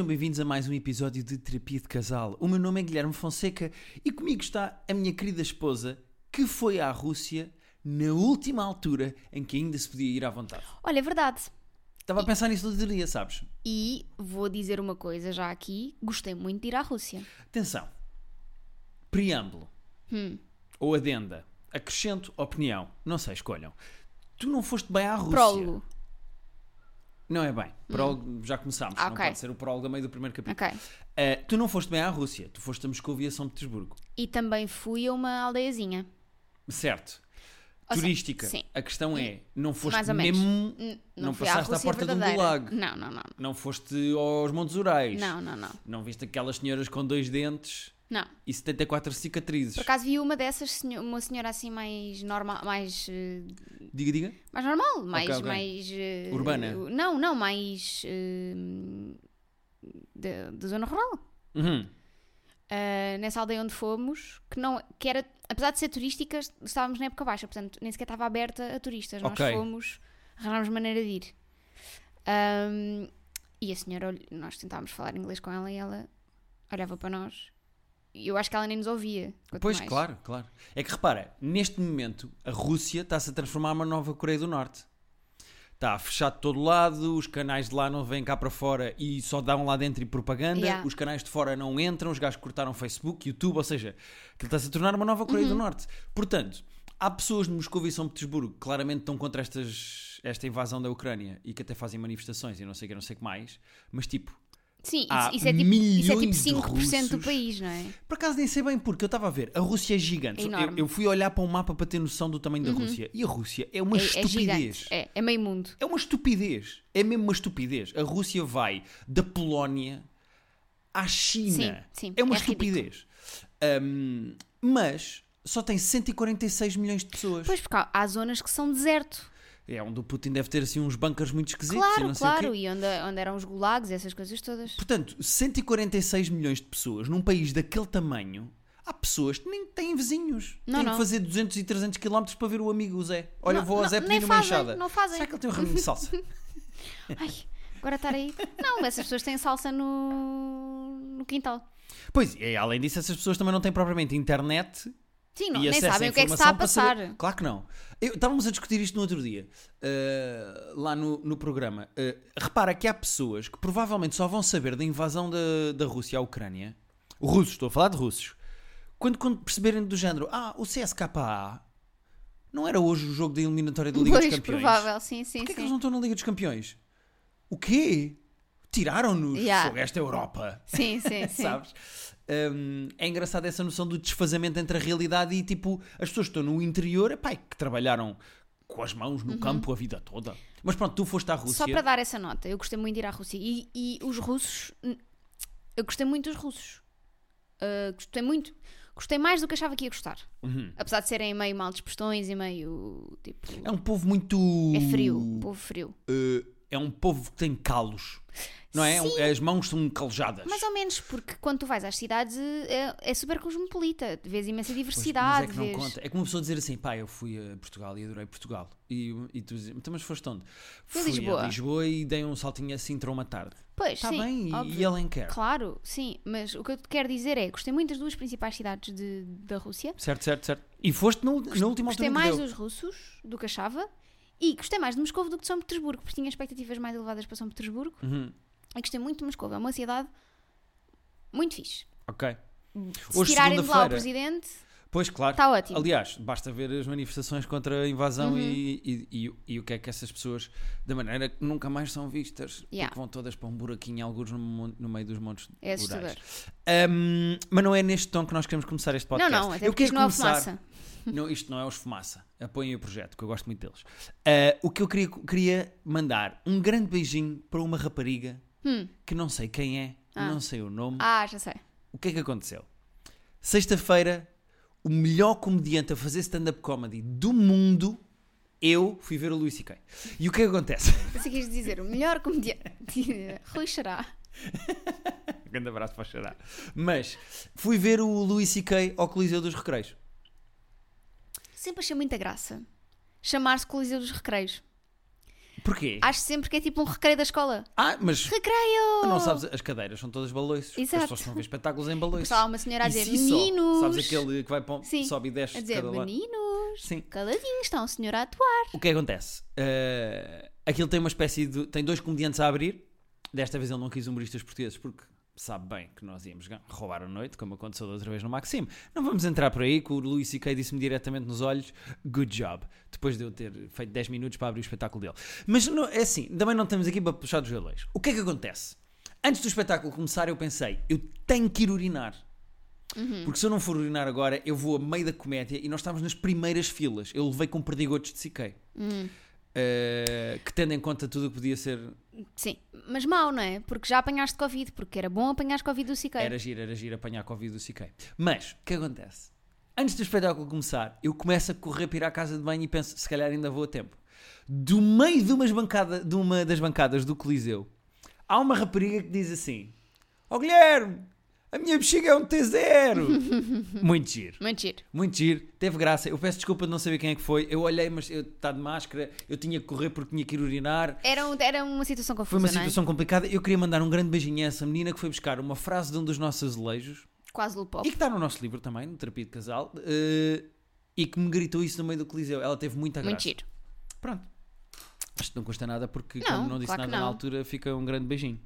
Sejam bem-vindos a mais um episódio de Terapia de Casal. O meu nome é Guilherme Fonseca e comigo está a minha querida esposa que foi à Rússia na última altura em que ainda se podia ir à vontade. Olha, é verdade. Estava a pensar nisso outro dia, sabes? E vou dizer uma coisa já aqui: gostei muito de ir à Rússia. Atenção. Preâmbulo. Hum. Ou adenda. Acrescento opinião. Não sei, escolham. Tu não foste bem à Rússia. Prólogo. Não é bem. Prólogo, já começámos. Ah, Não pode ser o prólogo a meio do primeiro capítulo. Ok. Uh, tu não foste bem à Rússia. Tu foste a Moscou e a São Petersburgo. E também fui a uma aldeiazinha. Certo. Ou Turística. sim. A questão é, não foste Mais ou menos. mesmo... N- Não à passaste à Rússia porta de um verdadeira. gulag. Não, não, não. Não foste aos Montes Urais. Não, não, não. Não viste aquelas senhoras com dois dentes Não. e 74 cicatrizes. Por acaso vi uma dessas, uma senhora assim mais normal, mais. Diga, diga. mais normal, mais. ok. mais eh, Urbana? Não, não, mais. eh, da da zona rural. Uhum. Uh, nessa aldeia onde fomos, que, não, que era, apesar de ser turística, estávamos na época baixa, portanto nem sequer estava aberta a turistas. Ok. Nós fomos, arranjámos maneira de ir. Um, e a senhora, nós tentávamos falar inglês com ela e ela olhava para nós. Eu acho que ela nem nos ouvia. Pois, mais. claro, claro. É que repara, neste momento a Rússia está-se a transformar numa nova Coreia do Norte. Está fechado de todo lado, os canais de lá não vêm cá para fora e só dão lá dentro e propaganda, Yeah. os canais de fora não entram, os gajos cortaram Facebook, YouTube, ou seja, que está-se a tornar uma nova Coreia Uhum. do Norte. Portanto, há pessoas de Moscou e São Petersburgo que claramente estão contra estas, esta invasão da Ucrânia e que até fazem manifestações e não sei o que, não sei o que mais, mas tipo, Sim, isso, isso é tipo, isso é tipo milhões de 5% do país, não é? Por acaso nem sei bem porque eu estava a ver, a Rússia é gigante. É eu. Uhum. eu fui olhar para um mapa para ter noção do tamanho da Rússia e a Rússia é uma É, é estupidez. É, é meio mundo. É uma estupidez. É mesmo uma estupidez. A Rússia vai da Polónia à China. Sim, sim, é uma é estupidez. Ahm, mas só tem 146 milhões de pessoas. Pois, porque há zonas que são deserto. É onde o Putin deve ter assim uns bunkers muito esquisitos e Claro, quê. claro. E onde, onde eram os gulags, essas coisas todas. Portanto, 146 milhões de pessoas num país daquele tamanho, há pessoas que nem têm vizinhos. Não, têm não. que fazer 200 e 300 km para ver o amigo Zé. Olha, Não, vou ao não, Zé pedir uma fazem, enxada. não fazem. Será que ele tem um raminho de salsa? Ai, agora estar aí. Não, essas pessoas têm salsa no, no quintal. pois, e além disso, essas pessoas também não têm propriamente internet Sim, não, e nem sabem o que é que está a passar. saber- Claro que não. Eu- estávamos a discutir isto no outro dia, uh, lá no, no programa. Uh, repara que há pessoas que provavelmente só vão saber da invasão da, da Rússia à Ucrânia. Russos, estou a falar de russos. Quando, quando perceberem do género, ah, o CSKA não era hoje o jogo da eliminatória da Liga Pois, dos Campeões. provável, sim, sim, Porquê é que sim. eles não estão na Liga dos Campeões? O quê? Tiraram-nos Yeah. Esta Europa. Sim, sim, sim. Sabes? Hum, é engraçado essa noção do desfazamento entre a realidade e tipo as pessoas que estão no interior, epá, que trabalharam com as mãos no campo a vida toda. Mas pronto, tu foste à Rússia. Uhum. Só para dar essa nota, eu gostei muito de ir à Rússia. E, e os russos. Eu gostei muito dos russos. Uh, gostei muito. Gostei mais do que achava que ia gostar. Uhum. Apesar de serem meio mal dispostões e meio. Tipo. É um povo muito. É frio. Um povo frio. Uh, é um povo que tem calos. Não é? Sim. As mãos são calejadas. Mais ou menos, porque quando tu vais às cidades é, é super cosmopolita. Vês imensa Pois, diversidade. mas é que não vês... conta. É como uma pessoa dizer assim, pá, eu fui a Portugal e adorei Portugal. E, e tu dizes, então, mas foste onde? Fui Lisboa. a Lisboa e dei um saltinho assim para uma tarde. Pois, Está sim. bem, e- óbvio. e Alenquer. Claro, sim. Mas o que eu te quero dizer é: gostei muito das duas principais cidades de- da Rússia. Certo, certo, certo. E foste no, na última Gostei altura mais que deu. dos russos do que achava. E gostei mais de Moscou do que de São Petersburgo, porque tinha expectativas mais elevadas para São Petersburgo. Uhum, E gostei muito de Moscou. É uma cidade muito fixe. ok. Se Hoje, tirarem de lá o presidente, Pois, claro. está ótimo. Aliás, basta ver as manifestações contra a invasão Uhum. e, e, e- e o que é que essas pessoas, da maneira que nunca mais são vistas, Yeah. porque vão todas para um buraquinho, alguns no, no meio dos montes É rurais. Ahm, mas não é neste tom que nós queremos começar este Não, podcast. não, até Eu quero não é começar... fumaça. Não, isto não é os fumaça. Apoiem o projeto, que eu gosto muito deles. Ah, o que eu queria, queria mandar um grande beijinho para uma rapariga Hum. que não sei quem é, Ah. não sei o nome. Ah, já sei. O que é que aconteceu? Sexta-feira, o melhor comediante a fazer stand-up comedy do mundo, eu fui ver o Luís C.K. E o que é que acontece? Você quis dizer o melhor comediante. Rui Xará. Grande abraço para o Xará. Mas fui ver o Luís C.K. ao Coliseu dos Recreios. Sempre achei muita graça. Chamar-se Coliseu dos Recreios. Porquê? Acho sempre que é tipo um recreio da escola. Ah, mas Recreio! não sabes, as cadeiras são todas baloiços. As Exato. pessoas estão a ver espetáculos em baloiços. Está lá uma senhora a dizer si só. meninos. Sabes aquele que vai para um, Sim. sobe e desce A de dizer lado? meninos. Sim. Caladinhos, está um senhor a atuar. O que é que acontece? Uh, aquilo tem uma espécie de. Tem dois comediantes a abrir. Desta vez ele não quis humoristas portugueses porque sabe bem que nós íamos roubar a noite, como aconteceu da outra vez no Maxime. Não vamos entrar por aí, que o Luís C.K. disse-me diretamente nos olhos: good job. Depois de eu ter feito 10 minutos para abrir o espetáculo dele. Mas não, é assim, também não estamos aqui para puxar dos galões. O que é que acontece? Antes do espetáculo começar, eu pensei: eu tenho que ir urinar. Porque se eu não for urinar agora, eu vou a meio da comédia e nós estamos nas primeiras filas. Eu levei com perdigotos de CK. Uh, que tendo em conta tudo o que podia ser. Sim, mas mal, não é? Porque já apanhaste Covid, porque era bom apanhar Covid do Siqueira. Era giro, era giro apanhar Covid do CK. Mas, o que acontece? Antes do espetáculo começar, eu começo a correr para ir à casa de banho e penso, se calhar ainda vou a tempo. Do meio de, umas bancada, de uma das bancadas do Coliseu, há uma rapariga que diz assim: Ó Guilherme, a minha bexiga é um T0. Muito giro. Muito giro. Muito giro, teve graça. Eu peço desculpa de não saber quem é que foi. Eu olhei, mas eu está de máscara, eu tinha que correr porque tinha que ir urinar. Era, um- era uma situação confusa, Foi uma é? situação complicada. Eu queria mandar um grande beijinho a essa menina que foi buscar uma frase de um dos nossos azulejos Quase Lupop. e que está no nosso livro também, no Terapia de Casal, eh, e que me gritou isso no meio do Coliseu. Ela teve muita graça. Muito giro. Pronto. Acho que não custa nada porque, Não, como não disse claro nada na altura, fica um grande beijinho.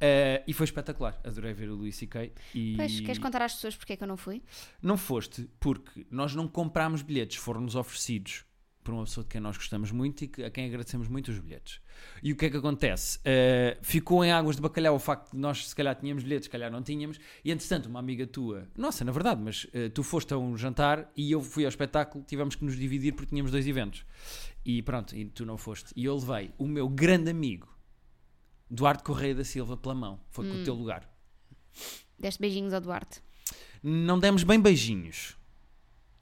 Eh, e foi espetacular. Adorei ver o Luís C.K. E... Pois, queres contar às pessoas porque é que eu não fui? Não foste porque nós não comprámos bilhetes, foram-nos oferecidos por uma pessoa de quem nós gostamos muito e que- a quem agradecemos muito os bilhetes. E o que é que acontece? Uh, ficou em águas de bacalhau o facto de nós se calhar tínhamos bilhetes, se calhar não tínhamos, e entretanto uma amiga tua, nossa, na verdade, mas uh, tu foste a um jantar e eu fui ao espetáculo, tivemos que nos dividir porque tínhamos dois eventos. E pronto, e tu não foste. E eu levei o meu grande amigo, Duarte Correia da Silva, pela mão. Foi com o teu lugar. Deste beijinhos ao Duarte. Não demos bem beijinhos.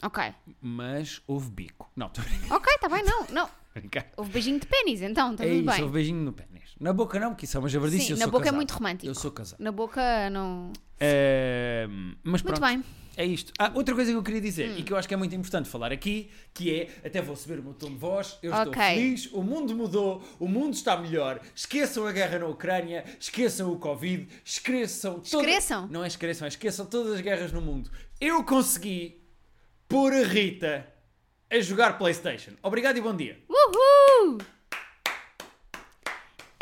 Ok. mas houve bico. Não, estou. Ok, está bem, não. não. Houve beijinho de pênis, então, está É tudo isso, bem. houve beijinho no pênis. Na boca não, porque isso é uma javardice. Sim, eu na sou boca é casado. muito romântico. Eu sou casado. Na boca não. Eh, mas Muito pronto, bem. é isto. Ah, outra coisa que eu queria dizer Hum. e que eu acho que é muito importante falar aqui, que é, até vou subir o meu tom de voz, eu estou feliz, o mundo mudou, o mundo está melhor, esqueçam a guerra na Ucrânia, esqueçam o Covid, esqueçam... toda- Esqueçam? Não é esqueçam, é esqueçam todas as guerras no mundo. Eu consegui pôr a Rita a jogar Playstation. Obrigado e bom dia. Uhul!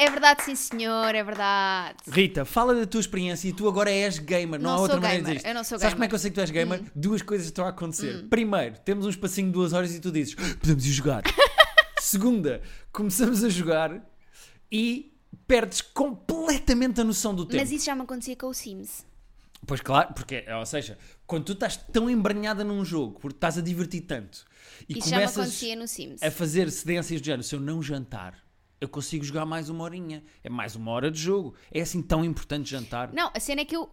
É verdade, sim senhor, é verdade. Rita, fala da tua experiência e tu agora és gamer, não, Não há outra sou maneira gamer, de dizer eu não sou Sabes gamer. Hum. como é que eu sei que tu és gamer? Duas coisas estão a acontecer. Primeiro, temos um espacinho de duas horas e tu dizes, "Ah, podemos ir jogar. Segunda, começamos a jogar e perdes completamente a noção do tempo. Mas isso já me acontecia com o Sims. Pois claro, porque, ou seja, quando tu estás tão embranhada num jogo, porque estás a divertir tanto e Isso começas acontecia no Sims. a fazer cedências de género, se eu não jantar, eu consigo jogar mais uma horinha. É mais uma hora de jogo. É assim tão importante jantar. Não, a cena é que eu.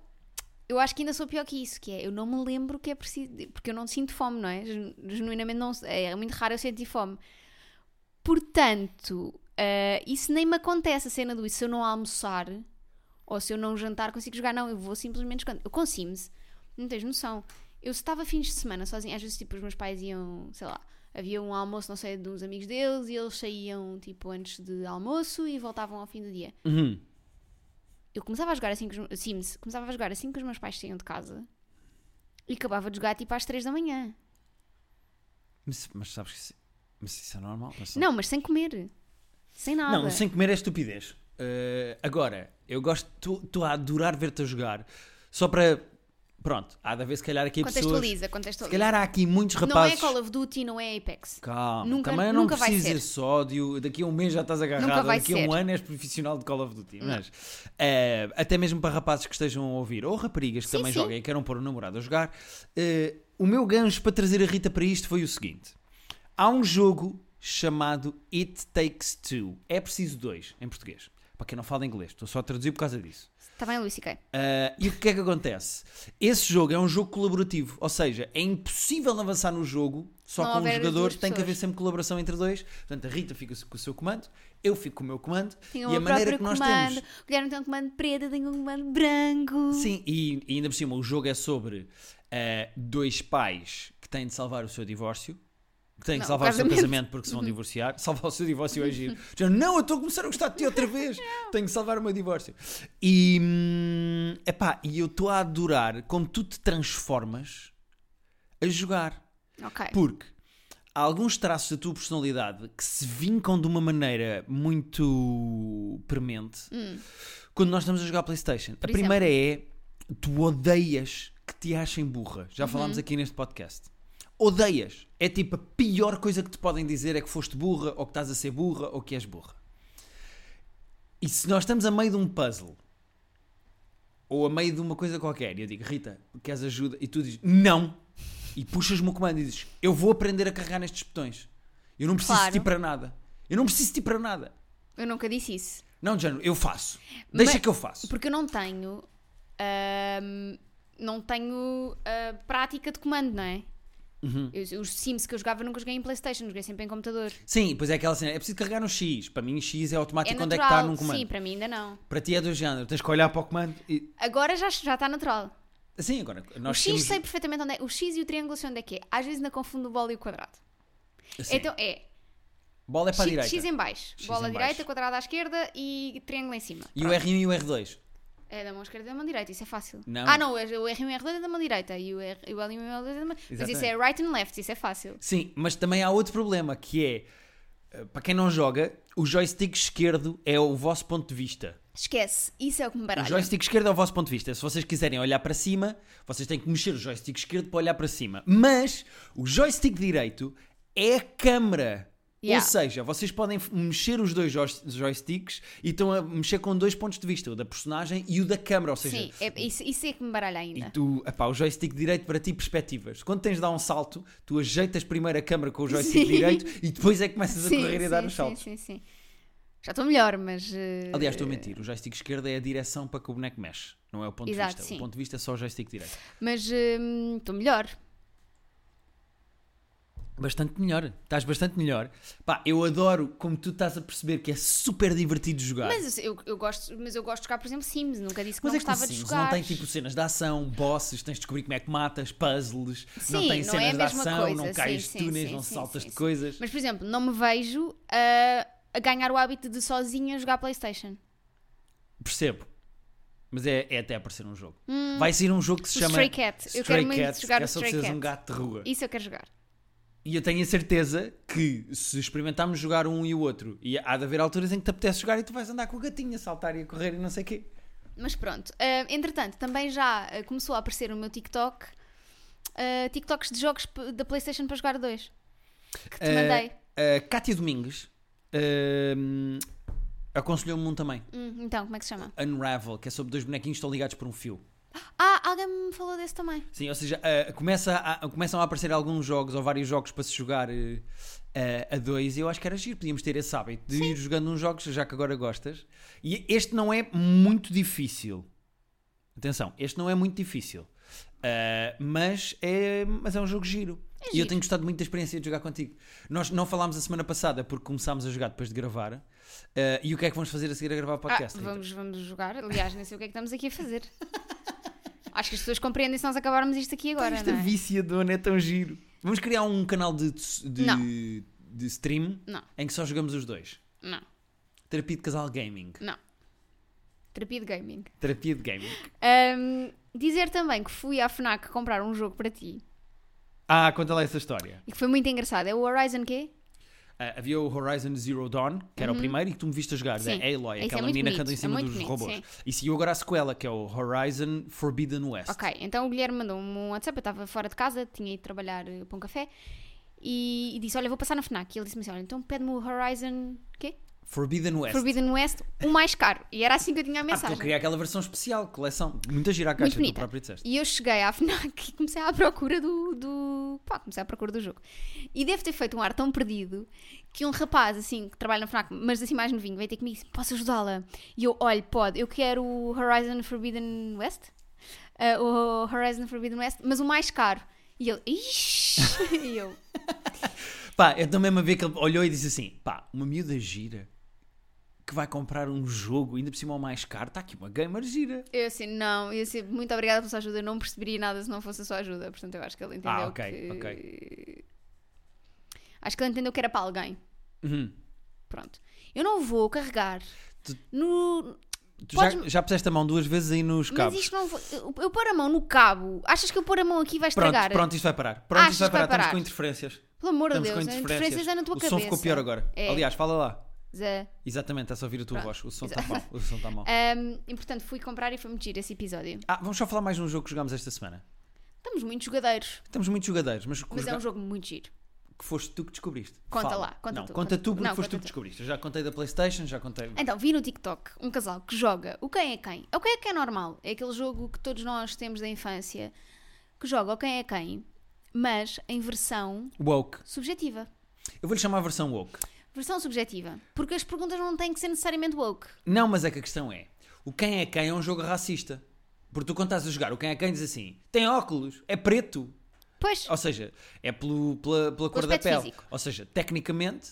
Eu acho que ainda sou pior que isso, que é eu não me lembro que é preciso. Porque eu não sinto fome, não é? Genu- Genuinamente não. É muito raro eu sentir fome. Portanto, eh, isso nem me acontece, a cena do isso. Se eu não almoçar ou se eu não jantar, consigo jogar. Não, eu vou simplesmente. Eu com Sims, não tens noção. Eu estava fins de semana sozinha, às vezes tipo os meus pais iam, sei lá, havia um almoço, não sei, de uns amigos deles e eles saíam tipo antes de almoço e voltavam ao fim do dia Uhum. eu começava a jogar assim com os Sims, começava a jogar assim que os meus pais saíam de casa e acabava de jogar tipo às 3 da manhã. Mas, mas sabes que isso, mas isso é normal? Mas Não, mas sem comer. Sem nada. Não, sem comer é estupidez. Uh, agora, eu gosto, estou a adorar ver-te a jogar. Só para. Pronto, há de haver se calhar aqui pessoas. Contextualiza, Se contextualiza. calhar há aqui muitos não é rapazes. Call of Duty, não é Apex. Calma, Nunca- também não nunca vai ser. esse ódio. Daqui a um mês já estás agarrado. Daqui a um ser. ano és profissional de Call of Duty. Mas, eh, até mesmo para rapazes que estejam a ouvir, ou raparigas que Sim, também sim. joguem e queiram pôr o namorado a jogar, eh, o meu gancho para trazer a Rita para isto foi o seguinte: há um jogo chamado It Takes Two. É preciso dois, em português. Para quem não fala inglês, estou só a traduzir por causa disso. Está bem, Luís C.K. Uh, e o que é que acontece? Esse jogo é um jogo colaborativo, ou seja, é impossível avançar no jogo só Não com um jogador, tem que haver sempre colaboração entre dois. Portanto, a Rita fica com o seu comando, eu fico com o meu comando, e a maneira que nós comando. temos. O Guilherme tem um comando preto, tem um comando branco. Sim, e, e ainda por cima, o jogo é sobre uh, dois pais que têm de salvar o seu divórcio. Que têm que Não, salvar o seu casamento. porque se vão divorciar. Salvar o seu divórcio é giro. Já, não, eu estou a começar a gostar de ti outra vez. Tenho que salvar o meu divórcio. E, hum, epá, e eu estou a adorar como tu te transformas a jogar. Ok. Porque há alguns traços da tua personalidade que se vincam de uma maneira muito premente quando nós estamos a jogar Playstation. a Hum. Por primeira é tu odeias que te achem burra. Já Uhum. falámos aqui neste podcast. Odeias. É tipo a pior coisa que te podem dizer é que foste burra, ou que estás a ser burra, ou que és burra. E se nós estamos a meio de um puzzle, ou a meio de uma coisa qualquer, e eu digo, Rita, queres ajuda? E tu dizes, não. E puxas-me o comando e dizes, eu vou aprender a carregar nestes botões. Eu não preciso Claro. de ti para nada. Eu não preciso de ti para nada. Eu nunca disse isso. Não, Jano, eu faço. Deixa Mas- que eu faço. Porque eu não tenho. ahm, não tenho ah, prática de comando, não é? Uhum. Eu- os Sims que eu jogava nunca joguei em Playstation, joguei sempre em computador. Sim, pois é aquela cena. É preciso carregar no X. Para mim, X é É automático onde é que está num comando. sim, para mim ainda não. Para ti é do género. Tens que olhar para o comando e. Agora já, já está natural. Sim, agora. O Nós X temos... sei perfeitamente onde é. O X e o triângulo sei onde é que é. Às vezes ainda confundo o bola e o quadrado. Sim. Então é Bola é para a X, direita. X em baixo, X bola em à direita, baixo. quadrado à esquerda e triângulo em cima. E o Pronto. R1 e o R2. É da mão esquerda e da mão direita, isso é fácil. Não. Ah, não, o R1 e o R2 é da mão direita e o, R, o L1 e o L2 é da mão. Mas isso é right and left, isso é fácil. Sim, mas também há outro problema que é. eh, Para quem não joga, o joystick esquerdo é o vosso ponto de vista. Esquece, isso é o que me O baralha. joystick esquerdo é o vosso ponto de vista. Se vocês quiserem olhar para cima, vocês têm que mexer o joystick esquerdo para olhar para cima. Mas o joystick direito é a câmara. Yeah. Ou seja, vocês podem mexer os dois joy- joysticks e estão a mexer com dois pontos de vista, o da personagem e o da câmara. Ou seja, Sim, é- isso, isso é que me baralha ainda. e tu, epá, o joystick direito para ti, perspectivas. Quando tens de dar um salto, tu ajeitas primeiro a câmara com o joystick Sim. direito e depois é que começas a Sim, correr e a dar sim, os sim, saltos. Sim, sim, Já estou melhor, mas. eh, Aliás, estou a mentir. O joystick esquerdo é a direção para que o boneco mexe. Não é o ponto Exato, de vista. sim. O ponto de vista é só o joystick direito. Mas hum, estou melhor. Bastante melhor. Estás bastante melhor. Pá, eu adoro como tu estás a perceber que é super divertido jogar. Mas eu, eu gosto, mas eu gosto de jogar, por exemplo, Sims. Nunca disse que Mas não é que gostava no de Sims jogar. não tem tipo cenas de ação, bosses, tens de descobrir como é que matas, puzzles, não Sim, tem não cenas é de ação, coisa, não cais de túneis, não sim, saltas sim, de coisas. Mas, por exemplo, não me vejo a, a ganhar o hábito de sozinha jogar Playstation. Percebo. Mas é, é até aparecer um jogo. Vai ser um jogo que se Hum. O chama Stray Cat. Eu quero muito jogar que é só Stray Cat. um gato de rua. Isso eu quero jogar. E eu tenho a certeza que se experimentarmos jogar um e o outro, e há de haver alturas em que te apetece jogar e tu vais andar com o gatinho a saltar e a correr e não sei o quê. Mas pronto. Ah, entretanto, também já ah, começou a aparecer no meu TikTok ah, TikToks de jogos da PlayStation para jogar dois. Que te Eh, mandei. A Cátia Domingues hum, aconselhou-me um também. Hum, então, como é que se chama? Unravel, que é sobre dois bonequinhos que estão ligados por um fio. Ah, alguém me falou desse também. Sim, ou seja, ah, começa a- começam a aparecer alguns jogos ou vários jogos para se jogar ah, a dois e eu acho que era giro. Podíamos ter esse hábito de ir jogando uns jogos, já que agora gostas. E este não é muito difícil. Atenção, este não é muito difícil. Ah, mas, é, mas é um jogo giro. e eu tenho gostado muito da experiência de jogar contigo. Nós não falámos a semana passada porque começámos a jogar depois de gravar. Ah, e o que é que vamos fazer a seguir a gravar o podcast? ah, vamos, vamos jogar. Aliás, nem sei o que é que estamos aqui a fazer. Acho que as pessoas compreendem se nós acabarmos isto aqui agora, Esta não é? viciadona é tão giro. Vamos criar um canal de, de, Não. de stream Não, em que só jogamos os dois. não, Terapia de casal gaming. não. Terapia de gaming. Terapia de gaming. Ahm, dizer também que fui à FNAC comprar um jogo para ti Ah, conta lá essa história. e que foi muito engraçado. É o Horizon quê? Ah, havia o Horizon Zero Dawn, que era o primeiro e que tu me viste a jogar, da Uhum. Sim. Aloy, Esse é aquela muito menina que anda em é cima muito dos bonito, robôs. sim. E seguiu agora a sequela, que é o Horizon Forbidden West. Ok, então o Guilherme mandou-me um WhatsApp, eu estava fora de casa, tinha ido trabalhar eh, para um café e, e disse: Olha, vou passar na FNAC. E ele disse-me assim: Olha, então pede-me o Horizon quê? Forbidden West. Forbidden West, o mais caro. E era assim que eu tinha a Ah, mensagem. queria aquela versão especial, coleção. Muita gira a caixa, tu bonita. próprio disseste. E eu cheguei à FNAC e comecei à procura do, do. Pá, comecei à procura do jogo. E deve ter feito um ar tão perdido que um rapaz, assim, que trabalha na FNAC, mas assim mais novinho, veio ter comigo e disse: Posso ajudá-la? E eu, olha, pode, eu quero o Horizon Forbidden West. Ah, o Horizon Forbidden West, mas o mais caro. E ele, ixi! e eu, Pá, eu também me ver que ele olhou e disse assim: pá, uma miúda gira que vai comprar um jogo, ainda por cima o mais caro, está aqui uma gamer gira. eu assim, não, eu assim, muito obrigada pela sua ajuda, eu não perceberia nada se não fosse a sua ajuda, portanto eu acho que ele entendeu Ah, ok, que... ok. Acho que ele entendeu que era para alguém. Uhum. Pronto. Eu não vou carregar Tu- no. Tu Podes- já, já puseste a mão duas vezes aí nos Mas cabos. isto não. Eu, eu pôr a mão no cabo. Achas que eu pôr a mão aqui vai Pronto, estragar? pronto, isto vai parar. Pronto, Achas isto vai que vai parar. Estamos parar? com interferências. Pelo amor de Deus, a interferências. interferências é na tua o cabeça. som ficou pior agora. É. Aliás, fala lá. Zé. Exatamente, está-se a ouvir a tua Pronto. voz. O som está mal. O som está mal. Ahm, e portanto fui comprar e foi muito giro esse episódio. Ah, vamos só falar mais de um jogo que jogámos esta semana. Estamos muito jogadeiros, Temos muitos jogadeiros, mas, mas é um jogo muito giro. que foste tu que descobriste. Conta Fala. lá, conta não, tu, conta conta tu porque Não, foste tu que tu. descobriste. Eu já contei da Playstation, já contei... Então, vi no TikTok um casal que joga o Quem é Quem. É o Quem é Quem normal. É aquele jogo que todos nós temos da infância, que joga o Quem é Quem, mas em versão Woke. subjetiva. Eu vou-lhe chamar a versão woke. Versão subjetiva. Porque as perguntas não têm que ser necessariamente woke. Não, mas é que a questão é: o quem é quem é um jogo racista. Porque tu, quando estás a jogar, o quem é quem diz assim: tem óculos, é preto. Pois, Ou seja, é pelo, pela, pela cor da pele. físico. Ou seja, tecnicamente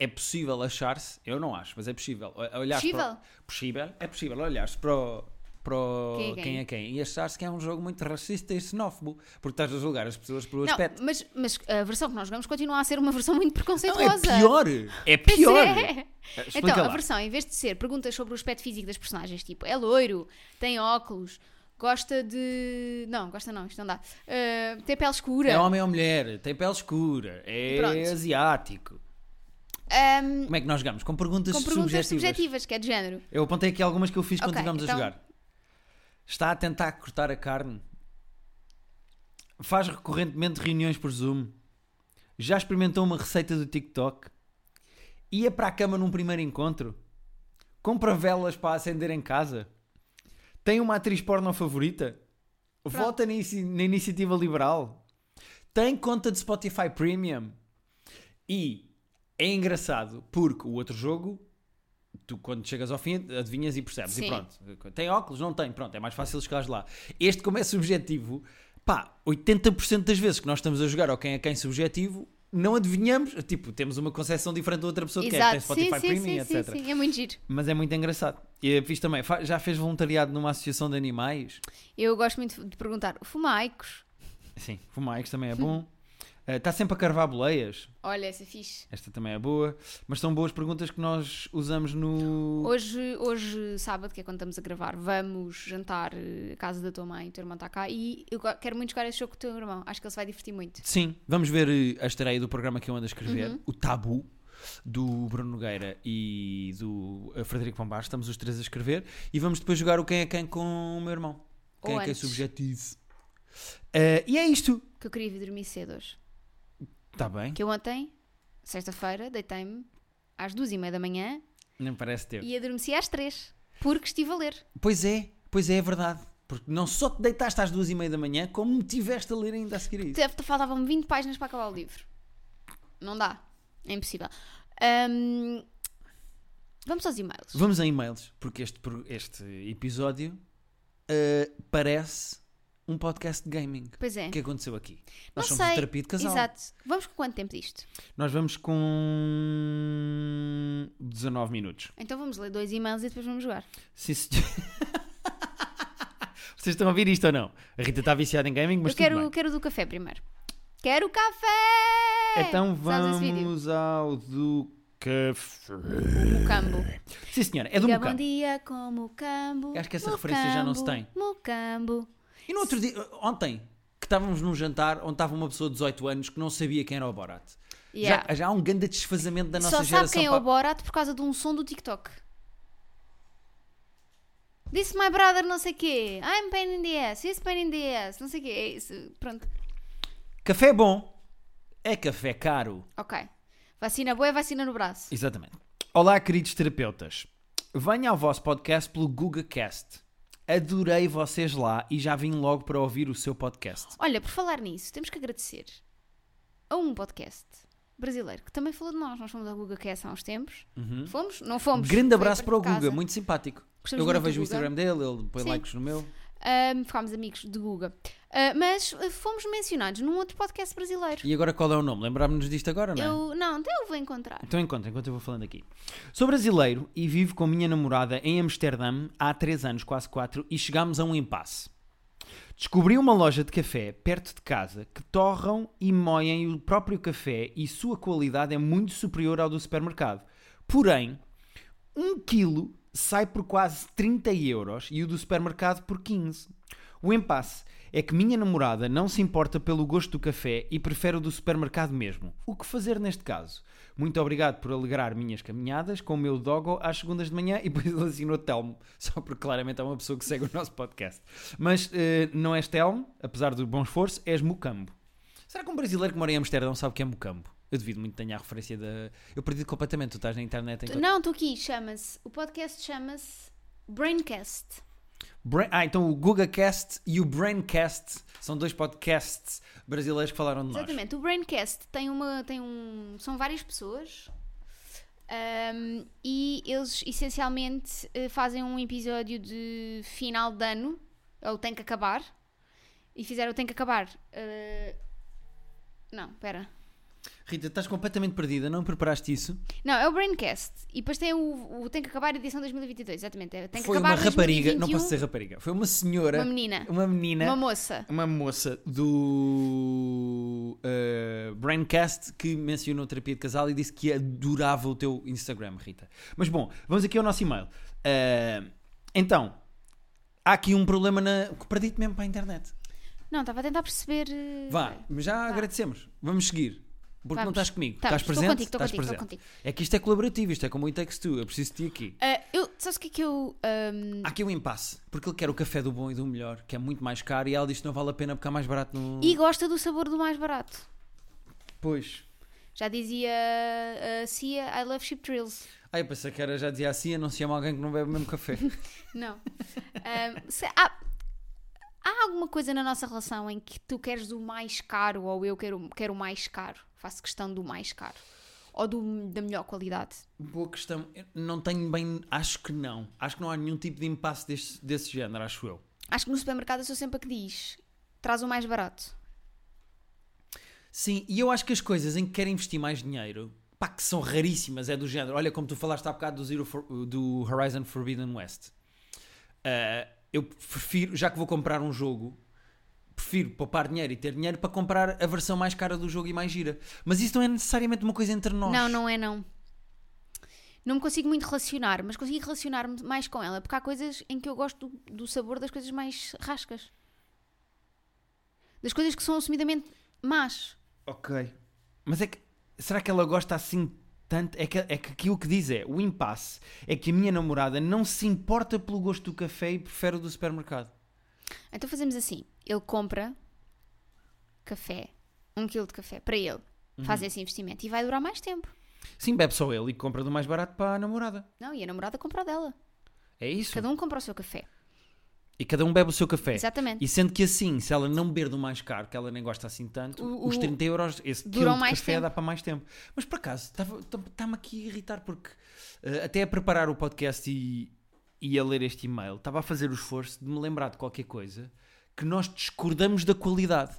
é possível achar-se, eu não acho, mas é possível. Olhar Possível? Para, possível? É possível olhar-se para o. Para o Quem é quem? quem é quem e achar-se que é um jogo muito racista e xenófobo porque estás a julgar as pessoas pelo não, aspecto. mas, mas a versão que nós jogamos continua a ser uma versão muito Não, é preconceituosa. pior! É pior! é. Então, a lá. versão, em vez de ser perguntas sobre o aspecto físico das personagens, tipo, é loiro, tem óculos, gosta de. Não, gosta não, isto não dá. Uh, tem pele escura. É homem ou mulher, tem pele escura, é Pronto. asiático. Um, Como é que nós jogamos? Com perguntas, com perguntas subjetivas. subjetivas, que é de género. Eu apontei aqui algumas que eu fiz quando estivemos então- a jogar. Está a tentar cortar a carne. Faz recorrentemente reuniões por Zoom. Já experimentou uma receita do TikTok. Ia para a cama num primeiro encontro. Compra velas para acender em casa. Tem uma atriz porno favorita. Vota na, na iniciativa liberal. Tem conta de Spotify Premium. E é engraçado porque o outro jogo, tu quando chegas ao fim, adivinhas e percebes. Sim. E pronto. Tem óculos? Não tem. Pronto, é mais fácil chegares lá. Este, como é subjetivo, pá, 80% das vezes que nós estamos a jogar ao quem é quem subjetivo, não adivinhamos. Tipo, temos uma concepção diferente da outra pessoa que é, tem Exato, Spotify sim, Premium, sim, etc. sim, sim, é muito giro. Mas é muito engraçado. E fiz também. Já fez voluntariado numa associação de animais? Eu gosto muito de perguntar, fumaicos? Sim, fumais também é bom. Está sempre a carvar boleias. Olha, essa é fixe. Esta também é boa. Mas são boas perguntas que nós usamos no. Hoje, hoje, sábado, que é quando estamos a gravar, vamos jantar eh, à casa da tua mãe, o teu irmão está cá, e eu quero muito jogar esse jogo com o teu irmão. Acho que ele se vai divertir muito. Sim, vamos ver eh, a estreia do programa que eu ando a escrever, Uhum. o Tabu, do Bruno Nogueira e do eh, Frederico Pombar. Estamos os três a escrever e vamos depois jogar o Quem é Quem com o meu irmão. Quem Ou é que é antes. subjetivo. Eh, e é isto. Que eu queria vir dormir cedo hoje. Está bem, Que eu ontem, sexta-feira, deitei-me às duas e meia da manhã nem parece ter. e adormeci às três, porque estive a ler. Pois é, pois é, é verdade. Porque não só te deitaste às duas e meia da manhã, como me tiveste a ler ainda a seguir isso. Faltavam-me 20 páginas para acabar o livro. Não dá. É impossível. Ahm, vamos aos e-mails. Vamos a e-mails, porque este, este episódio eh, parece um podcast de gaming. Pois é. O que aconteceu aqui? Não Nós somos sei. terapia de casal. Exato. Vamos com quanto tempo disto? Nós vamos com 19 minutos. Então vamos ler dois e-mails e depois vamos jogar. Sim, senhor. Vocês estão a ouvir isto ou não? A Rita está viciada em gaming, mas eu quero, tudo bem. quero do café primeiro. Quero café! Então Sabes esse vídeo? vamos ao do café. Mucambo. Sim, senhora, é do Diga bom Mucambo. dia com Mucambo. Acho que essa referência já não se tem. Mucambo. E no outro dia, ontem, que estávamos num jantar onde estava uma pessoa de 18 anos que não sabia quem era o Borat. Yeah. Já, já há um grande desfazamento da nossa Só sabe geração. quem é o Borat por causa de um som do TikTok. Disse my brother não sei quê. I'm pain in the ass. He's pain in the ass. Não sei quê. É isso. Pronto. Café bom é café caro. Ok. Vacina boa é vacina no braço. Exatamente. Olá, queridos terapeutas. Venha ao vosso podcast pelo GugaCast. Adorei vocês lá e já vim logo para ouvir o seu podcast. Olha, por falar nisso, temos que agradecer a um podcast brasileiro que também falou de nós. Nós fomos ao GugaCast há uns tempos. Fomos? Não fomos. Grande abraço para o. Guga, muito simpático. Gostamos Eu agora vejo o Guga. Instagram dele, ele põe Sim. likes no meu. Ahm, ficámos amigos de Guga. Ah, mas ah, fomos mencionados num outro podcast brasileiro. E agora qual é o nome? Lembrámos-nos disto agora, não é? Eu, não, então eu vou encontrar. Então encontra, enquanto eu vou falando aqui. Sou brasileiro e vivo com a minha namorada em Amsterdã há 3 anos, quase 4, e chegámos a um impasse. Descobri uma loja de café perto de casa que torram e moem o próprio café e sua qualidade é muito superior ao do supermercado. Porém, um quilo sai por quase 30 euros e o do supermercado por 15. O impasse é que minha namorada não se importa pelo gosto do café e prefere o do supermercado mesmo. O que fazer neste caso? Muito obrigado por alegrar minhas caminhadas com o meu doggo às segundas de manhã e depois ele assinou Telmo, só porque claramente é uma pessoa que segue o nosso podcast. Mas eh, não és Telmo, apesar do bom esforço, és Mucambo. Será que um brasileiro que mora em Amsterdão sabe o que é Mucambo? Eu devido muito que tenha a referência da. Eu perdi completamente, tu estás na internet em Não, estou aqui, chama-se. O podcast chama-se Braincast. Brain- Ah, então o GugaCast e o Braincast são dois podcasts brasileiros que falaram de nós. Exatamente. O Braincast tem uma. Tem um, são várias pessoas. ahm, e eles essencialmente eh, fazem um episódio de final de ano, ou tem que acabar, e fizeram o tem que acabar. eh, não, espera. Rita, estás completamente perdida, não preparaste isso? Não, é o Braincast. E depois tem o, o Tem que acabar a edição 2022, exatamente. Tem que Foi acabar uma rapariga, não 2021, posso dizer rapariga, foi uma senhora, Uma menina. uma menina, Uma moça. uma moça do uh, Braincast que mencionou terapia de casal e disse que adorava o teu Instagram, Rita. Mas bom, vamos aqui ao nosso e-mail. Uh, então, há aqui um problema na. perdi-te mesmo para a internet. Não, estava a tentar perceber. eh, Vá, mas já agradecemos. Vamos seguir. Porque não Vamos. estás comigo. Estamos. estás Estou presente? contigo, estou estás contigo, estou presente. contigo. É que isto é colaborativo, isto é como o It Takes Two. Eu preciso de ti aqui. Ah, eu, sabes o que é que eu. ahm, Há aqui um impasse, porque ele quer o café do bom e do melhor, que é muito mais caro, e ela diz que não vale a pena porque é mais barato no. E gosta do sabor do mais barato. Pois. Já dizia a Cia, I love chip drills. Ah, eu pensei que era, já dizia assim, não se chama alguém que não bebe o mesmo café. Não. Ahm, se- há, há alguma coisa na nossa relação em que tu queres o mais caro ou eu quero, quero o mais caro? Faço questão do mais caro. Ou do, da melhor qualidade? Boa questão. Eu não tenho bem. Acho que não. Acho que não há nenhum tipo de impasse desse, desse género, acho eu. Acho que no supermercado eu sou sempre a que diz: traz o mais barato. Sim, e eu acho que as coisas em que querem investir mais dinheiro, pá, que são raríssimas, é do género. Olha, como tu falaste há bocado do, Zero For- do Horizon Forbidden West. Ah, eu prefiro, já que vou comprar um jogo, prefiro poupar dinheiro e ter dinheiro para comprar a versão mais cara do jogo e mais gira. Mas isso não é necessariamente uma coisa entre nós. Não, não é não. Não me consigo muito relacionar, mas consigo relacionar-me mais com ela, porque há coisas em que eu gosto do, do sabor das coisas mais rascas. Das coisas que são assumidamente más. Ok. Mas é que. Será que ela gosta assim tanto? É que, é que aquilo que diz é: o impasse é que a minha namorada não se importa pelo gosto do café e prefere o do supermercado. Então fazemos assim: ele compra café, um quilo de café para ele, faz esse investimento e vai durar mais tempo. Sim, bebe só ele e compra do mais barato para a namorada. Não, e a namorada compra o dela. É isso. Cada um compra o seu café. E cada um bebe o seu café. Exatamente. E sendo que assim, se ela não beber do mais caro, que ela nem gosta assim tanto, O- os o- 30 euros, esse quilo de café tempo. dá para mais tempo. Mas por acaso, está-me aqui a irritar porque eh, até a preparar o podcast e, e a ler este e-mail, estava a fazer o esforço de me lembrar de qualquer coisa que nós discordamos da qualidade.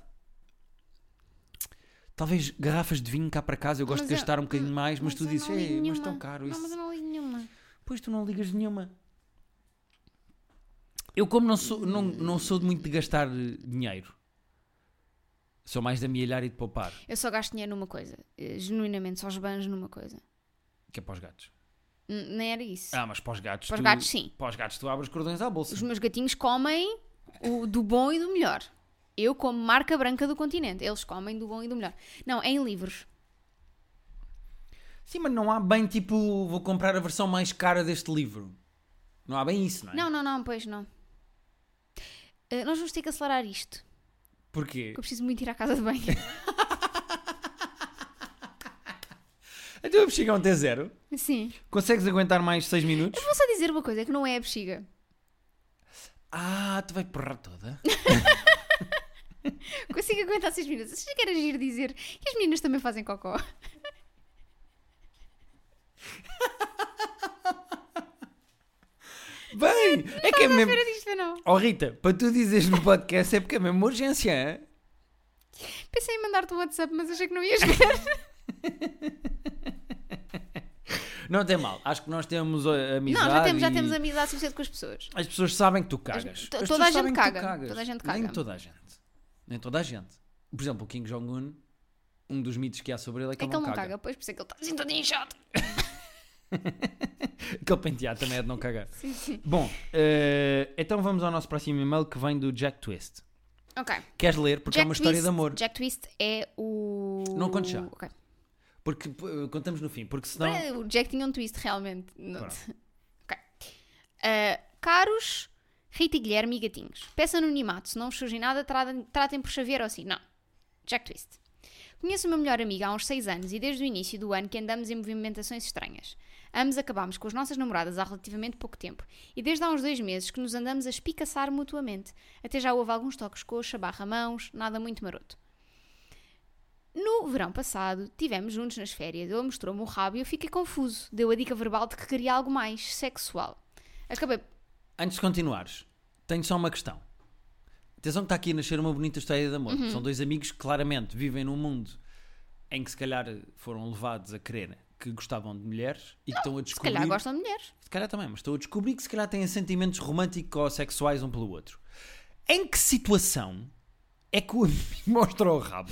Talvez garrafas de vinho cá para casa, eu gosto Mas de eu- gastar um bocadinho mais, mas, mas tu eu dizes, não Ei, mas nenhuma." tão caro Não, isso. mas eu não ligo nenhuma. Pois tu não ligas nenhuma. Eu, como não sou, não, não sou de muito de gastar eh, dinheiro, sou mais de amealhar e de poupar, Eu só gasto dinheiro numa coisa. eh, Genuinamente, só esbanjo numa coisa. que é para os gatos. Nem era isso. Ah, mas para os gatos. Para os tu, gatos, sim. Para os gatos, tu abres cordões à bolsa. Os meus gatinhos comem o do bom e do melhor. Eu como marca branca do continente. Eles comem do bom e do melhor. Não, é em livros. Sim, mas não há bem tipo, vou comprar a versão mais cara deste livro. Não há bem isso, não é? Não, não, não, pois não. Eh, nós vamos ter que acelerar isto. Porquê? porque Eu preciso muito ir à casa de banho. Então a bexiga é um T0. Sim. Consegues aguentar mais 6 minutos? Vou só dizer uma coisa, é que não é a bexiga. Ah, tu vai porrar toda. Consigo aguentar 6 minutos. Achas que era giro dizer que as meninas também fazem cocó? Bem, é que é mesmo. Disto, não. Oh Rita, para tu dizeres no podcast é porque é mesmo urgência, é? Pensei em mandar-te o WhatsApp, mas achei que não ias ver. Não tem mal. Acho que nós temos uh, amizade. Não, já temos, já e temos amizade suficiente com as pessoas. As pessoas sabem que tu cagas. to- As toda pessoas a gente sabem que tu caga. cagas. Toda a gente Nem caga. toda a gente. Nem toda a gente. Por exemplo, o Kim Jong-un, um dos mitos que há sobre ele é que, É que ele não caga, pois, por isso é que ele está assim todo inchado. Aquele penteado também é de não cagar. Sim, sim. Bom, eh, então vamos ao nosso próximo e-mail que vem do Jack Twist. Ok. Queres ler? Porque é uma história Twist, de amor. Jack Twist é o. Não contes já. Ok. Porque eh, contamos no fim. Porque senão. O Jack tinha um twist, realmente. Ok. Uh, caros Rita e Guilherme e gatinhos, peço anonimato, se não vos surgir nada, tratem, tratem por Xavier ou assim. Não. Jack Twist. Conheço meu melhor amigo há uns 6 anos e desde o início do ano que andamos em movimentações estranhas. Ambos acabámos com as nossas namoradas há relativamente pouco tempo e desde há uns dois meses que nos andamos a espicaçar mutuamente. Até já houve alguns toques coxa, barra mãos, nada muito maroto. No verão passado, tivemos juntos nas férias. Ele mostrou-me o rabo e eu fiquei confuso. Deu a dica verbal de que queria algo mais sexual. Acabei. Antes de continuares, tenho só uma questão. Atenção que está aqui a nascer uma bonita história de amor. Uhum. São dois amigos que claramente vivem num mundo em que se calhar foram levados a crer que gostavam de mulheres e que estão a Se descobrir. calhar gostam de mulheres. Se calhar também, mas estou a descobrir que se calhar têm sentimentos românticos ou sexuais um pelo outro. Em que situação é que o amigo mostra o rabo?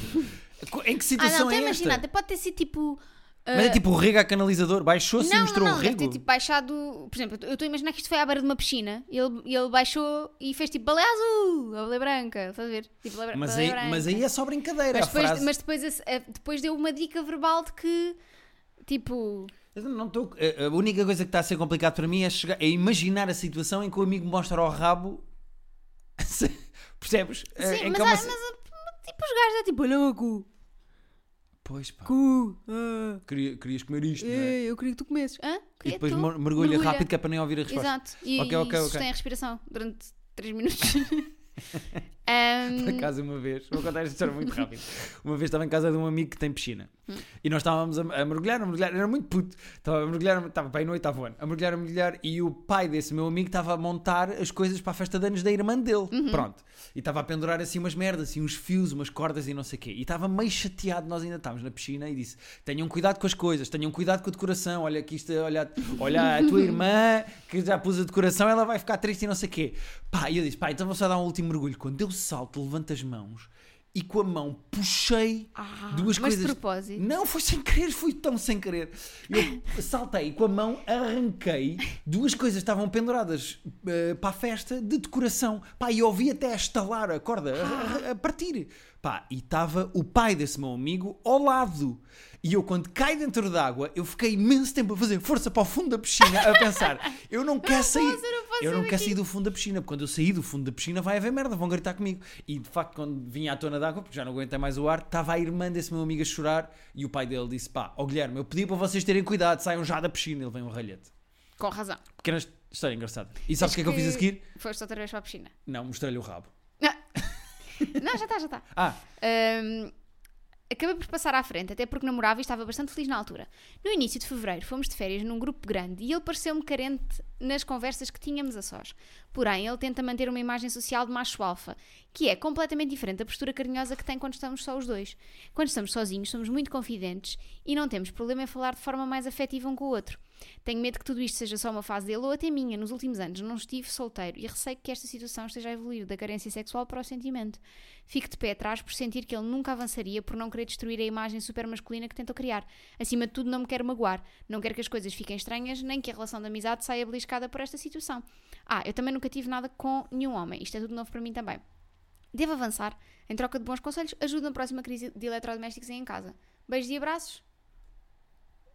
Em que Ah, situação não, estou a é imaginar. esta? Pode ter sido tipo. uh, Mas é tipo o rego a canalizador, baixou-se e não, mostrou não, o não, deve rego. ter tipo baixado. Por exemplo, eu estou a imaginar que isto foi à beira de uma piscina. e Ele, ele baixou e fez tipo baleia azul, ou baleia branca. Estás a ver? Tipo, baleia, Mas, aí, branca. mas aí é só brincadeira. Mas a depois, frase... mas depois, eh, depois deu uma dica verbal de que. Tipo. Eu Não estou- a a única coisa que está a ser complicado para mim é, chegar, é imaginar a situação em que o amigo mostra ao rabo. Percebes? Sim, mas, é uma há- ce- mas, ah, tipo os gajos é tipo, olha o cu, Pois pá, cu, ah, queria- querias comer isto, não é? ei, eu queria que tu comesses. Hã? E Queria depois tu? mer- mergulha, Mergulha. rápido que é para nem ouvir a resposta. Exato. E, Ok, ok, e ok. sustém a respiração durante 3 minutos. Ahm, Por acaso, uma vez, vou contar esta história muito rápido. Uma vez estava em casa de um amigo que tem piscina Hum. e nós estávamos a, a mergulhar, a mergulhar, era muito puto. Estava a mergulhar, estava bem no oitavo ano, a mergulhar, a mergulhar e o pai desse meu amigo estava a montar as coisas para a festa de anos da irmã dele. Uhum. Pronto. E estava a pendurar assim umas merdas, assim uns fios, umas cordas e não sei o quê. E estava meio chateado, nós ainda estávamos na piscina e disse: tenham cuidado com as coisas, tenham cuidado com a decoração. Olha aqui isto, olha, olha a tua irmã que já pôs a decoração, ela vai ficar triste e não sei o quê. Pá, e eu disse: pá, então vou só dar um último mergulho. Quando eu salto, levanto as mãos e com a mão puxei ah, duas mas coisas. de propósito. Não, foi sem querer, foi tão sem querer. Eu saltei e com a mão arranquei duas coisas que estavam penduradas eh, para a festa de decoração. Pá, e eu ouvi até estalar a corda, a, a- a partir. Pá, e estava o pai desse meu amigo ao lado. E eu, quando caí dentro d'água, eu fiquei imenso tempo a fazer força para o fundo da piscina, a pensar: eu não quero sair. eu não eu quero sair do fundo da piscina, porque quando eu sair do fundo da piscina vai haver merda, vão gritar comigo. E de facto, quando vinha à tona d'água, porque já não aguentei mais o ar, estava a irmã desse meu amigo a chorar e o pai dele disse: pá, ó Guilherme, eu pedi para vocês terem cuidado, saiam já da piscina. Ele vem um ralhete. Com razão. Pequena história engraçada. E sabes o que é que eu fiz a seguir? Foste outra vez para a piscina. Não, mostrei-lhe o rabo. Não, já está, já está. Ah, Ahm, acabei por passar à frente, até porque namorava e estava bastante feliz na altura. No início de fevereiro fomos de férias num grupo grande e ele pareceu-me carente nas conversas que tínhamos a sós. Porém, ele tenta manter uma imagem social de macho alfa, que é completamente diferente da postura carinhosa que tem quando estamos só os dois. Quando estamos sozinhos, somos muito confidentes e não temos problema em falar de forma mais afetiva um com o outro. Tenho medo que tudo isto seja só uma fase dele ou até minha. Nos últimos anos não estive solteiro e receio que esta situação esteja a evoluir da carência sexual para o sentimento. Fico de pé atrás por sentir que ele nunca avançaria por não querer destruir a imagem super masculina que tentou criar. Acima de tudo, não me quero magoar. Não quero que as coisas fiquem estranhas, nem que a relação de amizade saia beliscada por esta situação. Ah, eu também nunca tive nada com nenhum homem. Isto é tudo novo para mim também. Devo avançar. Em troca de bons conselhos, ajudo na próxima crise de eletrodomésticos aí em casa. Beijos e abraços.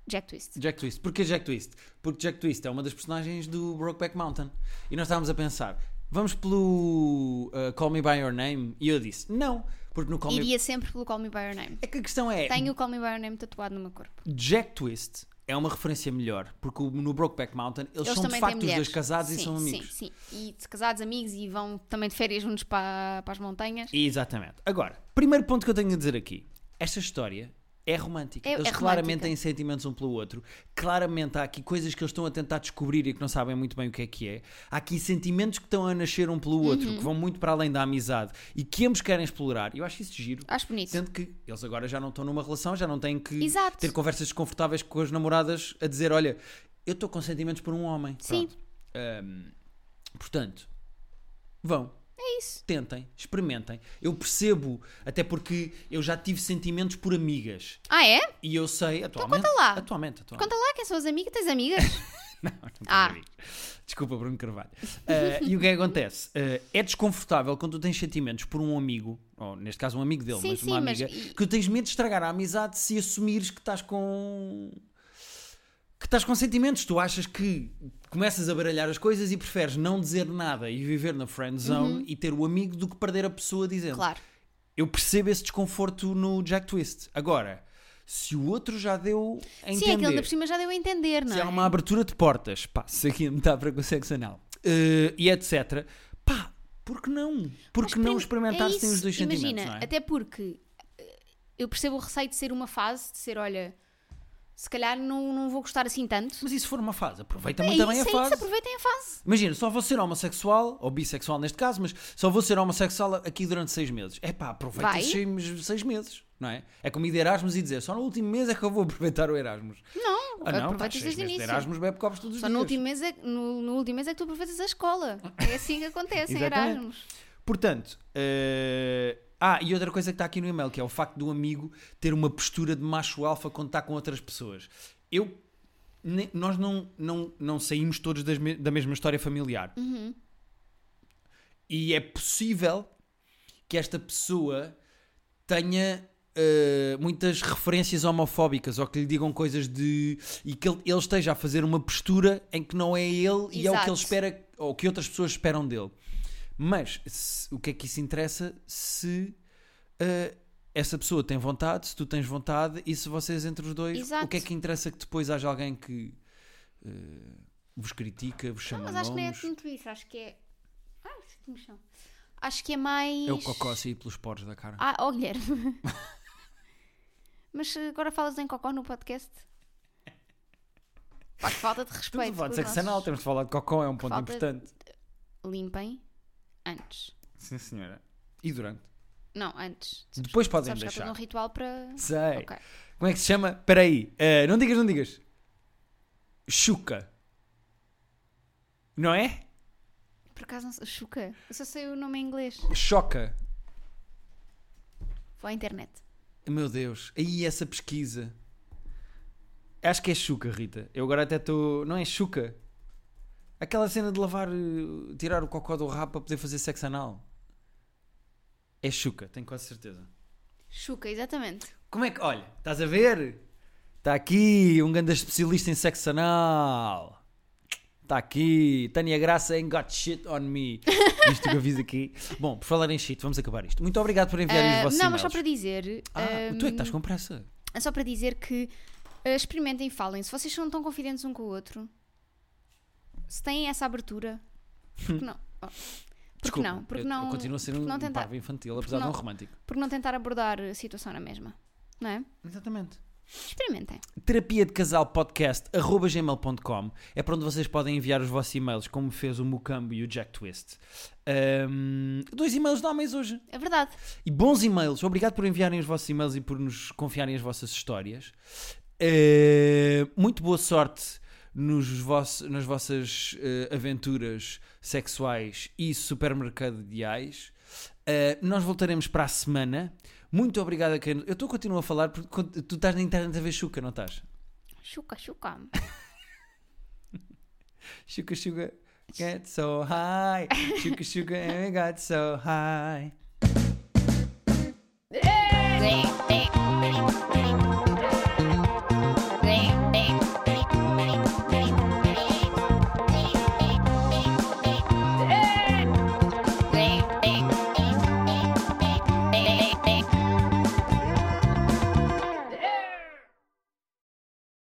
Jack Twist. Jack Twist. Porquê Jack Twist? Porque Jack Twist é uma das personagens do Brokeback Mountain. E nós estávamos a pensar, vamos pelo uh, Call Me By Your Name? E eu disse, não. Porque no Call Me... Iria sempre pelo Call Me By Your Name. É que a questão é, Tenho o Call Me By Your Name tatuado no meu corpo. Jack Twist é uma referência melhor. Porque no Brokeback Mountain, eles, Eles são de facto os dois casados sim, e são amigos. Sim, sim. E casados, amigos e vão também de férias juntos para, para as montanhas. Exatamente. Agora, primeiro ponto que eu tenho a dizer aqui. Esta história é romântica. É- eles é claramente têm sentimentos um pelo outro. Claramente há aqui coisas que eles estão a tentar descobrir e que não sabem muito bem o que é que é. Há aqui sentimentos que estão a nascer um pelo outro, Uhum. que vão muito para além da amizade e que ambos querem explorar. Eu acho isso giro. Acho bonito. Sendo que eles agora já não estão numa relação, já não têm que Exato. ter conversas desconfortáveis com as namoradas a dizer: Olha, eu estou com sentimentos por um homem. Sim. Pronto. Ahm, portanto, vão. É isso. Tentem, experimentem. Eu percebo, até porque eu já tive sentimentos por amigas. Ah, é? E eu sei, atualmente. conta lá. Atualmente, atualmente. Conta lá quem são as amigas. Tens amigas? Não, não tenho Ah. amigos. Desculpa, Bruno Carvalho. Ah, e o que é que acontece? Ah, é desconfortável quando tu tens sentimentos por um amigo, ou neste caso um amigo dele, Sim, mas sim, uma mas amiga, e- que tu tens medo de estragar a amizade se assumires que estás com. que estás com sentimentos. Tu achas que começas a baralhar as coisas e preferes não dizer nada e viver na friend zone e ter o amigo do que perder a pessoa dizendo. Uhum. Claro. Eu percebo esse desconforto no Jack Twist. Agora, se o outro já deu a Sim, entender. aquele da por cima já deu a entender, não Se é? há uma abertura de portas, pá, se aqui a metáfora com sexo anal eh, e etc, pá, por que não? Por que Mas não experimentar é se tem os dois sentimentos, Imagina, é? até porque eh, eu percebo o receio de ser uma fase, de ser, olha, se calhar não, não vou gostar assim tanto. Mas e se for uma fase? Aproveita é muito isso, bem a é isso, fase. aproveitem a fase. Imagina, só vou ser homossexual, ou bissexual neste caso, mas só vou ser homossexual aqui durante seis meses. É pá, aproveita seis, seis meses, não é? É como ir de Erasmus e dizer, só no último mês é que eu vou aproveitar o Erasmus. Não, Ah não, aproveitas desde o de início. Erasmus bebe copos todos os Só dias. no último, mês é, no, no último mês é que tu aproveitas a escola. É assim que acontece em. Erasmus. Portanto, eh, ah, e outra coisa que está aqui no e-mail, que é o facto do amigo ter uma postura de macho alfa quando está com outras pessoas. Eu, ne- nós não, não, não saímos todos me- da mesma história familiar. E é possível que esta pessoa tenha eh, muitas referências homofóbicas ou que lhe digam coisas de. e que ele, ele esteja a fazer uma postura em que não é ele e é o que Exato. ele espera ou que outras pessoas esperam dele. Mas se- o que é que isso interessa se eh, essa pessoa tem vontade, se tu tens vontade e se vocês entre os dois. Exato. O que é que interessa que depois haja alguém que eh, vos critica, vos chama Não, mas acho que não é nomes? tanto isso. Acho que é. Ah, no chão. Acho que é mais. É o cocó a sair pelos poros da cara. Ah, oh, Guilherme. Mas agora falas em cocó no podcast? Pá, que falta de Estamos a respeito. falar de com os sexo anal, nossos- temos de falar de cocó, é um ponto Falta- importante. Limpem antes. Sim, senhora. E durante? Não, antes. Depois podem Sabes que há todo deixar. um ritual para. Sei. Ok. Como é que se chama? Espera aí. Eh, não digas, não digas. Chuca. Não é? Por acaso não sei. Chuca. Eu só sei o nome em inglês. Choca. Vou à internet. Meu Deus. Aí essa pesquisa. Acho que é chuca, Rita. Eu agora até estou. Não é chuca? Aquela cena de lavar. eh, tirar o cocó do rabo para poder fazer sexo anal. É chuca, tenho quase certeza. Chuca, exatamente. Como é que. Olha, estás a ver? Está aqui um grande especialista em sexo anal. Está aqui. Tânia Graça ain't got shit on me. Isto que eu fiz aqui. Bom, por falar em shit, vamos acabar isto. Muito obrigado por enviarem os Ah, vossos não, mas só para dizer. Ah, ah, tu é que estás com pressa. É só para dizer que ah, experimentem e falem. Se vocês são tão confidentes um com o outro, se têm essa abertura, por que não? Oh, por que Desculpa, não? Porque não, Eu continuo a ser porque um, não um tentar, infantil, apesar de não- um romântico. porque não tentar abordar a situação na mesma? Não é? Exatamente. Experimentem. Terapia de Casal Podcast arroba gmail.com é para onde vocês podem enviar os vossos e-mails, como fez o Mucambo e o Jack Twist. Ahm, dois e-mails de homens hoje. É verdade. E bons e-mails. Obrigado por enviarem os vossos e-mails e por nos confiarem as vossas histórias. Eh, muito boa sorte nos vos, nas vossas uh, aventuras sexuais e supermercadiais. Uh, nós voltaremos para a semana. Muito obrigado a quem. Eu estou a continuar a falar porque tu estás na internet a ver Chuca, não estás? Chuca, Chuca. chuca, Chuca, get so high. Chuca, Chuca, and we got so high.